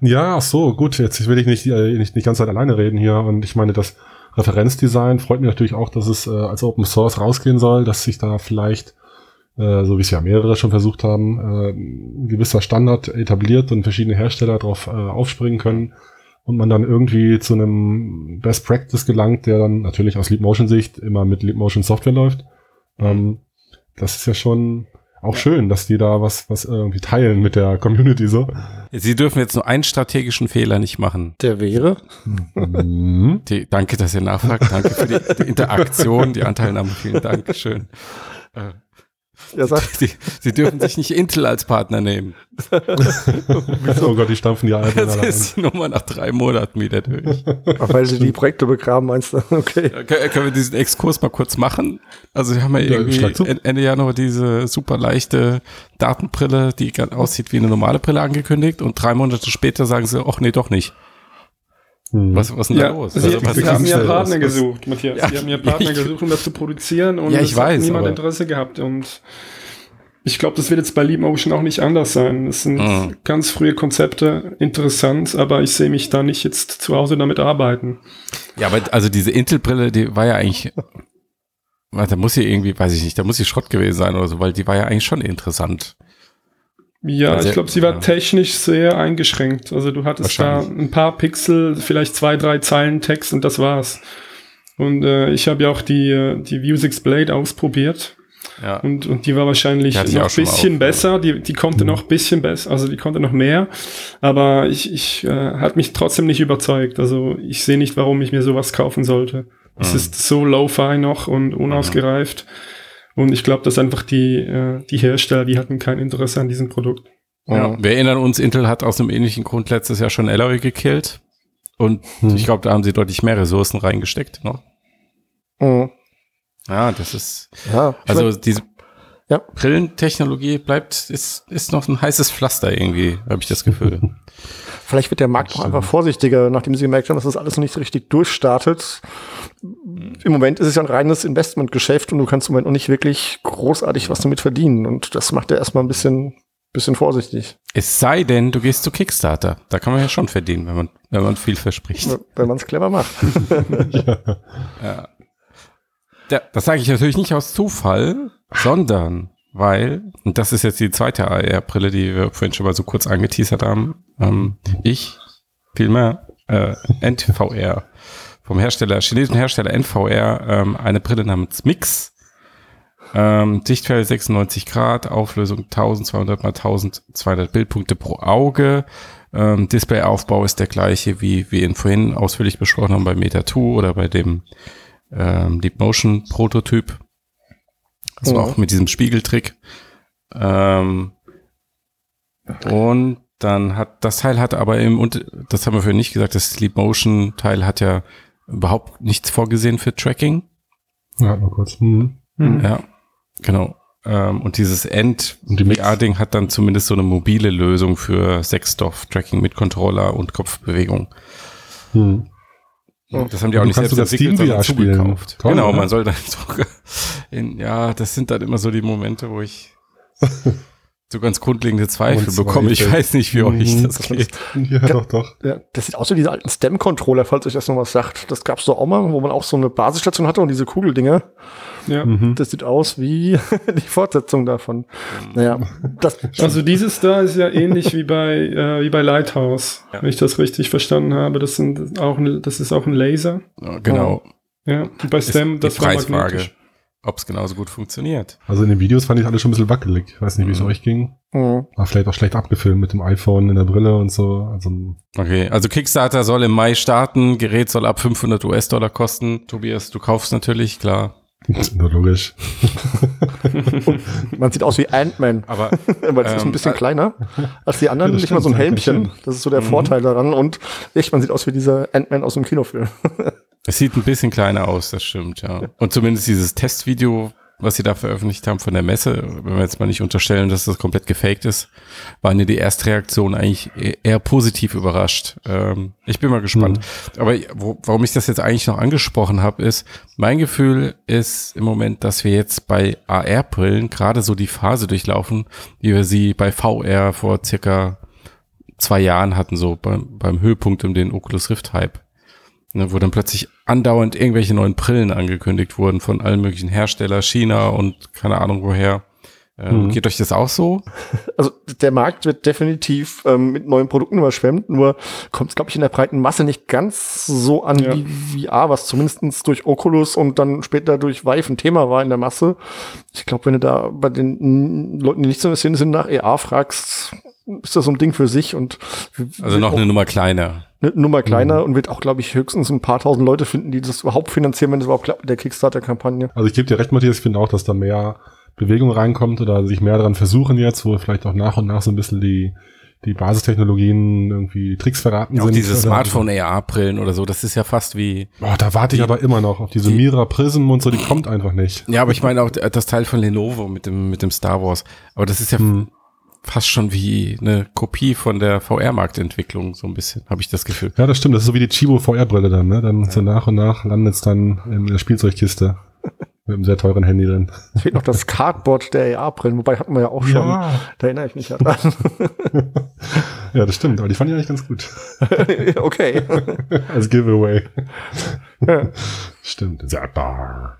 Ja, ach so, gut, jetzt will ich nicht, äh, nicht die ganze Zeit alleine reden hier und ich meine, das Referenzdesign freut mich natürlich auch, dass es äh, als Open Source rausgehen soll, dass sich da vielleicht, äh, so wie es ja mehrere schon versucht haben, äh, ein gewisser Standard etabliert und verschiedene Hersteller darauf äh, aufspringen können und man dann irgendwie zu einem Best Practice gelangt, der dann natürlich aus Leap Motion Sicht immer mit Leap Motion Software läuft. Ähm, das ist ja schon auch schön, dass die da was, was irgendwie teilen mit der Community so. Sie dürfen jetzt nur einen strategischen Fehler nicht machen. Der wäre? Mhm. Die, danke, dass ihr nachfragt. Danke für die, die Interaktion, die Anteilnahme. Vielen Dank. Schön. Äh, Sagt, Sie, Sie dürfen sich nicht Intel als Partner nehmen. Oh Gott, die stampfen die Alten Das alle ein. ist die Nummer nach drei Monaten wieder durch. ach, weil sie die Projekte begraben, meinst du? Okay. Äh, Können können wir diesen Exkurs mal kurz machen? Also wir haben ja Ja, irgendwie Ende Januar diese super leichte Datenbrille, die aussieht wie eine normale Brille angekündigt und drei Monate später sagen sie, ach nee, doch nicht. Hm. Was, was ist denn da Ja, los? Sie, Also, was Sie haben ja da? Partner Was- gesucht, Matthias. Ja, Sie haben ja Partner ich- gesucht, um das zu produzieren und Ja, ich es hat weiß, niemand aber- Interesse gehabt. Und ich glaube, das wird jetzt bei Leap Motion auch nicht anders sein. Das sind Mhm. ganz frühe Konzepte, interessant, aber ich sehe mich da nicht jetzt zu Hause damit arbeiten. Ja, aber also diese Intel-Brille, die war ja eigentlich, da muss sie irgendwie, weiß ich nicht, da muss sie Schrott gewesen sein oder so, weil die war ja eigentlich schon interessant. Ja, Also, ich glaube, sie war ja. technisch sehr eingeschränkt. Also du hattest da ein paar Pixel, vielleicht zwei, drei Zeilen Text und das war's. Und äh, ich habe ja auch die, äh, die Vuzix Blade ausprobiert. Ja. Und, und die war wahrscheinlich Die noch ein bisschen auf, besser. Die, die konnte noch ein bisschen besser, also die konnte noch mehr. Aber ich, ich äh, hat mich trotzdem nicht überzeugt. Also ich sehe nicht, warum ich mir sowas kaufen sollte. Es Mhm. ist so low-fi noch und unausgereift. Und ich glaube, dass einfach die, äh, die Hersteller, die hatten kein Interesse an diesem Produkt. Ja. Wir erinnern uns, Intel hat aus einem ähnlichen Grund letztes Jahr schon Alloy gekillt. Und Hm. ich glaube, da haben sie deutlich mehr Ressourcen reingesteckt noch. Mhm. Ja, das ist, Ja, also mein, diese Ja. Brillentechnologie bleibt, ist, ist noch ein heißes Pflaster irgendwie, habe ich das Gefühl. vielleicht wird der Markt auch einfach vorsichtiger, nachdem sie gemerkt haben, dass das alles noch nicht so richtig durchstartet. Im Moment ist es ja ein reines Investmentgeschäft und du kannst im Moment noch nicht wirklich großartig was damit verdienen. Und das macht er erstmal ein bisschen, bisschen vorsichtig, es sei denn, du gehst zu Kickstarter. Da kann man ja schon verdienen, wenn man, wenn man viel verspricht. wenn man es clever macht. Ja. Ja, das sage ich natürlich nicht aus Zufall, sondern weil, und das ist jetzt die zweite AR-Brille, die wir vorhin schon mal so kurz angeteasert haben, ähm, ich, vielmehr, äh, NVR, vom Hersteller, chinesischen Hersteller NVR, ähm, eine Brille namens Mix, ähm, Sichtfeld 96 Grad, Auflösung 1200 mal 1200 Bildpunkte pro Auge, ähm, Displayaufbau ist der gleiche, wie wir ihn vorhin ausführlich besprochen haben bei Meta 2 oder bei dem ähm, Deep Motion Prototyp. Also Ja. auch mit diesem Spiegeltrick. Ähm, und dann hat, das Teil hat aber im, und das haben wir vorhin nicht gesagt, das Sleep Motion Teil hat ja überhaupt nichts vorgesehen für Tracking. Ja, mal kurz. Hm. Ja, genau. Ähm, und dieses End Und die VR-Ding hat dann zumindest so eine mobile Lösung für Sexstoff-Tracking mit Controller und Kopfbewegung. Hm. Das haben die auch Du nicht selbst entwickelt, sondern zugekauft. Toll, genau, oder? man soll dann sogar in, ja, das sind dann immer so die Momente, wo ich so ganz grundlegende Zweifel Und bekommen. Ich weiß nicht, wie euch Mhm. das geht. Ja, doch, doch. Ja, das sieht aus wie diese alten Stem-Controller, falls euch das noch was sagt. Das gab's doch auch mal, wo man auch so eine Basisstation hatte und diese Kugeldinger. Ja. Mhm. Das sieht aus wie die Fortsetzung davon. Naja, das, Also dieses da ist ja ähnlich wie bei äh, wie bei Lighthouse, Ja. wenn ich das richtig verstanden habe. Das sind auch ein, das ist auch ein Laser. Genau. Ja. Und bei Ist Stem die das war Preisfrage, magnetisch. Ob es genauso gut funktioniert. Also in den Videos fand ich alles schon ein bisschen wackelig. Ich weiß nicht, wie es Mhm. euch ging. mh. War vielleicht auch schlecht abgefilmt mit dem iPhone in der Brille und so. Also Okay, also Kickstarter soll im Mai starten, Gerät soll ab 500 US-Dollar kosten. Tobias, du kaufst natürlich, klar. nur logisch. man sieht aus wie Ant-Man, Aber weil es ist Ähm, ein bisschen äh, kleiner als die anderen. Nicht mal so ein Helmchen. Das ist so der Mhm. Vorteil daran. Und echt, man sieht aus wie dieser Ant-Man aus dem Kinofilm. Es sieht ein bisschen kleiner aus, das stimmt, ja. Und zumindest dieses Testvideo, was sie da veröffentlicht haben von der Messe, wenn wir jetzt mal nicht unterstellen, dass das komplett gefaked ist, waren ja die Erstreaktionen eigentlich e- eher positiv überrascht. Ähm, ich bin mal gespannt. Aber wo, warum ich das jetzt eigentlich noch angesprochen habe, ist, mein Gefühl ist im Moment, dass wir jetzt bei AR-Brillen gerade so die Phase durchlaufen, wie wir sie bei VR vor circa zwei Jahren hatten, so beim, beim Höhepunkt um den Oculus Rift Hype. Ne, wo dann plötzlich andauernd irgendwelche neuen Brillen angekündigt wurden von allen möglichen Hersteller, China und keine Ahnung woher. Ähm, Mhm. Geht euch das auch so? Also der Markt wird definitiv ähm, mit neuen Produkten überschwemmt, nur kommt es, glaube ich, in der breiten Masse nicht ganz so an Ja. wie VR, was zumindest durch Oculus und dann später durch Vive ein Thema war in der Masse. Ich glaube, wenn du da bei den Leuten, die nicht so in der Szene sind, nach AR fragst, ist das so ein Ding für sich und Also noch eine Nummer kleiner. eine Nummer kleiner und wird auch, glaube ich, höchstens ein paar tausend Leute finden, die das überhaupt finanzieren, wenn das überhaupt klappt mit der Kickstarter-Kampagne. Also ich gebe dir recht, Matthias, ich finde auch, dass da mehr Bewegung reinkommt oder sich mehr daran versuchen jetzt, wo vielleicht auch nach und nach so ein bisschen die, die Basistechnologien irgendwie Tricks verraten Auch sind. diese Oder- Smartphone-AR-Brillen oder so, das ist ja fast wie. Boah, da warte ich Die- aber immer noch auf diese die- Mira Prism und so, die kommt einfach nicht. Ja, aber ich meine auch das Teil von Lenovo mit dem, mit dem Star Wars. Aber das ist ja Hm. Fast schon wie eine Kopie von der VR-Marktentwicklung, so ein bisschen, habe ich das Gefühl. Ja, das stimmt. Das ist so wie die Chibo VR-Brille dann, ne? Dann so nach und nach landet es dann in der Spielzeugkiste. mit einem sehr teuren Handy drin. Es fehlt noch das Cardboard der AR-Brillen, wobei hatten wir ja auch schon. Da erinnere ich mich ja dran. ja, das stimmt. Aber die fand ich eigentlich ganz gut. okay. Als Giveaway. Ja. Stimmt. Sehr bar.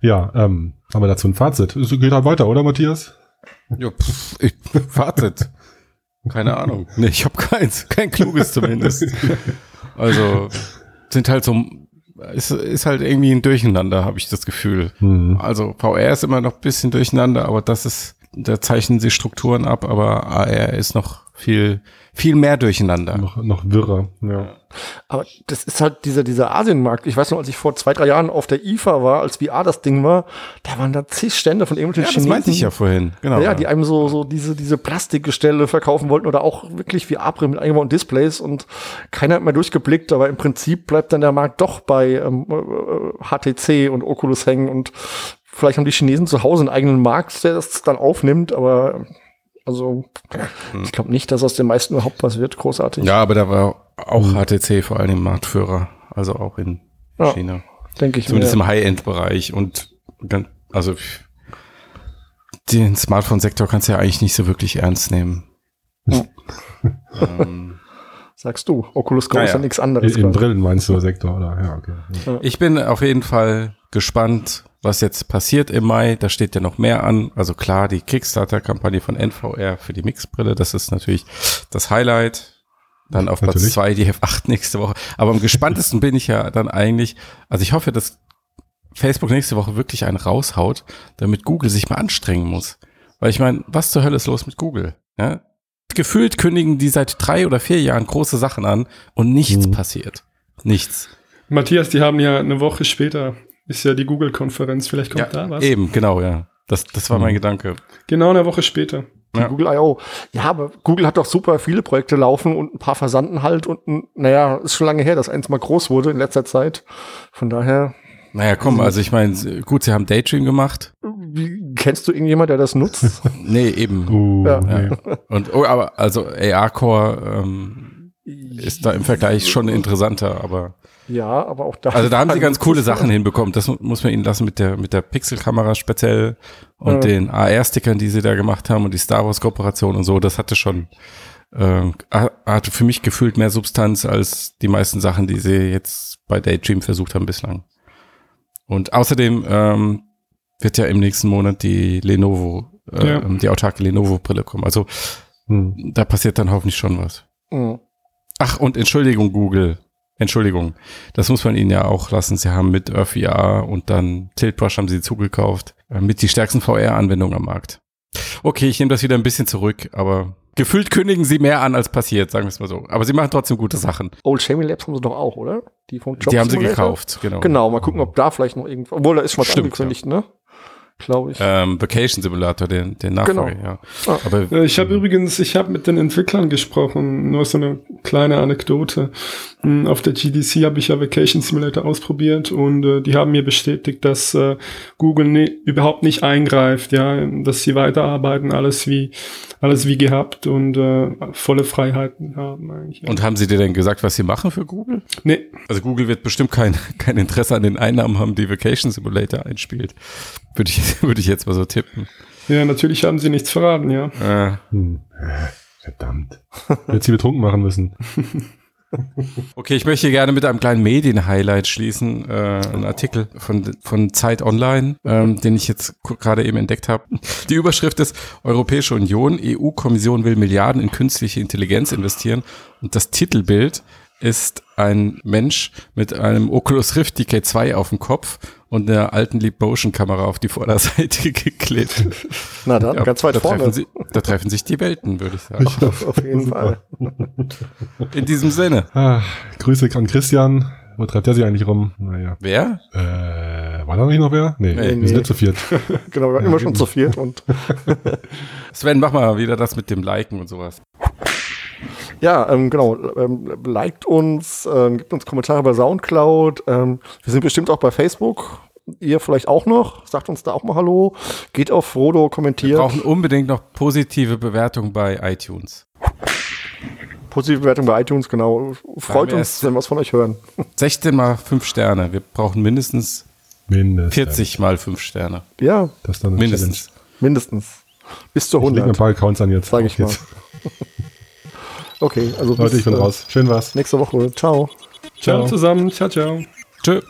Ja, ähm, haben wir dazu ein Fazit. Es geht halt weiter, oder Matthias? Ja, pff, ich, Fazit. Keine Ahnung. Nee, ich habe keins. Kein kluges zumindest. Also sind halt so, ist, ist halt irgendwie ein Durcheinander, habe ich das Gefühl. Hm. Also VR ist immer noch ein bisschen durcheinander, aber das ist, da zeichnen sie Strukturen ab, aber AR ist noch viel, viel mehr durcheinander. Noch, noch wirrer. Ja. Aber das ist halt dieser, dieser Asienmarkt. Ich weiß noch, als ich vor zwei, drei Jahren auf der IFA war, als VR das Ding war, da waren da zig Stände von irgendwelchen Ja, das Chinesen. meinte ich ja vorhin. Genau. Ja, die einem so, so diese, diese Plastikgestelle verkaufen wollten oder auch wirklich VR-Brillen mit eingebauten Displays und keiner hat mehr durchgeblickt, aber im Prinzip bleibt dann der Markt doch bei ähm, äh, HTC und Oculus hängen und vielleicht haben die Chinesen zu Hause einen eigenen Markt, der das dann aufnimmt, aber also ich glaube nicht, dass aus den meisten überhaupt was wird, großartig. ja, aber da war auch HTC vor allem Marktführer, also auch in Ja. China. denke ich Zumindest mir. im High-End-Bereich und dann, also den Smartphone-Sektor kannst du ja eigentlich nicht so wirklich ernst nehmen. Ja. ähm, Sagst du, Oculus Go Naja. ist ja nichts In, anderes. in quasi. Brillen meinst du, Sektor, oder? Ja, okay. Ja. ich bin auf jeden Fall gespannt, was jetzt passiert im Mai. Da steht ja noch mehr an. Also klar, die Kickstarter-Kampagne von NVR für die Mixbrille, das ist natürlich das Highlight. Dann auf Platz Natürlich. zwei die F8 nächste Woche. Aber am gespanntesten bin ich ja dann eigentlich, also ich hoffe, dass Facebook nächste Woche wirklich einen raushaut, damit Google sich mal anstrengen muss. Weil ich meine, was zur Hölle ist los mit Google? Ja? Gefühlt kündigen die seit drei oder vier Jahren große Sachen an und nichts Mhm. passiert. Nichts. Matthias, die haben ja eine Woche später, ist ja die Google-Konferenz, vielleicht kommt da was. Eben, genau, ja. Das, das war mein Mhm. Gedanke. Genau eine Woche später. Ja. Google I.O. Ja, aber Google hat doch super viele Projekte laufen und ein paar versanden halt und ein- naja, ist schon lange her, dass eins mal groß wurde in letzter Zeit. Von daher, Naja, komm, also ich meine, gut, sie haben Daydream gemacht. kennst du irgendjemand, der das nutzt? Nee, eben. Uh, Ja. nee. Und, oh, aber, also AR-Core ähm, ist da im Vergleich schon interessanter, aber Ja, aber auch da. Also da haben sie ganz coole Sachen hinbekommen. Das muss man ihnen lassen mit der, mit der Pixelkamera speziell und Ja. den AR-Stickern, die sie da gemacht haben und die Star Wars Kooperation und so. Das hatte schon, ähm, ha- hatte für mich gefühlt mehr Substanz als die meisten Sachen, die sie jetzt bei Daydream versucht haben bislang. Und außerdem ähm, wird ja im nächsten Monat die Lenovo, äh, Ja. die autarke Lenovo-Brille kommen. Also Hm. da passiert dann hoffentlich schon was. Mhm. Ach, und Entschuldigung, Google. Entschuldigung. Das muss man ihnen ja auch lassen. Sie haben mit Earth VR und dann Tiltbrush haben sie zugekauft. Äh, Mit die stärksten VR-Anwendungen am Markt. Okay, ich nehme das wieder ein bisschen zurück, aber gefühlt kündigen sie mehr an, als passiert, sagen wir es mal so. Aber sie machen trotzdem gute Sachen. Old Shaming Labs haben sie doch auch, oder? Die vom Job die haben sie gekauft, genau. Genau, mal gucken, ob da vielleicht noch irgendwo, obwohl da ist schon was Stimmt, angekündigt, ne? Glaube ich. Ähm, Vacation Simulator, den, den Nachfolger, Genau. ja. Ah. Aber Äh, Ich habe übrigens, ich habe mit den Entwicklern gesprochen, nur so eine kleine Anekdote. Hm, Auf der GDC habe ich ja Vacation Simulator ausprobiert und äh, die haben mir bestätigt, dass äh, Google ne, überhaupt nicht eingreift, ja, dass sie weiterarbeiten, alles wie alles wie gehabt und äh, volle Freiheiten haben eigentlich. Ja. und haben sie dir denn gesagt, was sie machen für Google? nee, Also Google wird bestimmt kein, kein Interesse an den Einnahmen haben, die Vacation Simulator einspielt. Würde ich, würde ich jetzt mal so tippen. ja, natürlich haben sie nichts verraten, ja. Äh, Hm. Äh, Verdammt. Jetzt sie betrunken machen müssen. Okay, ich möchte gerne mit einem kleinen Medien-Highlight schließen. Äh, ein Artikel von, von Zeit Online, ähm, den ich jetzt gerade eben entdeckt habe. Die Überschrift ist Europäische Union, EU-Kommission will Milliarden in künstliche Intelligenz investieren. Und das Titelbild ist ein Mensch mit einem Oculus Rift DK2 auf dem Kopf und einer alten Leap Motion Kamera auf die Vorderseite geklebt. Na dann, Ja, ganz weit da vorne. Treffen sie, da treffen sich die Welten, würde ich sagen. auf, auf jeden Fall. In diesem Sinne. Ah, Grüße an Christian. Wo treibt der sich eigentlich rum? Naja. Wer? Äh, war da nicht noch wer? Nee, Nee, wir nee. sind nicht zu viert. Genau, wir waren immer schon zu viert und Sven, mach mal wieder das mit dem Liken und sowas. Ja, ähm, genau. Ähm, liked uns, ähm, gibt uns Kommentare bei Soundcloud. Ähm, wir sind bestimmt auch bei Facebook. Ihr vielleicht auch noch. Sagt uns da auch mal Hallo. Geht auf Frodo, Wir kommentiert. brauchen unbedingt noch positive Bewertungen bei iTunes. Positive Bewertung bei iTunes, genau. Freut wir uns, wenn wir was von euch hören. 16 mal 5 Sterne. Wir brauchen mindestens Mindestens. 40 mal 5 Sterne. Ja, Das dann Mindestens. mindestens. Bis zur Challenge. Ich leg mir ein 100. paar Accounts an jetzt. Sag ich mal. Jetzt. Okay, also Leute, ich bin äh, raus. Schön war's. Nächste Woche. Ciao. Ciao Ciao. zusammen, ciao, ciao. Tschö.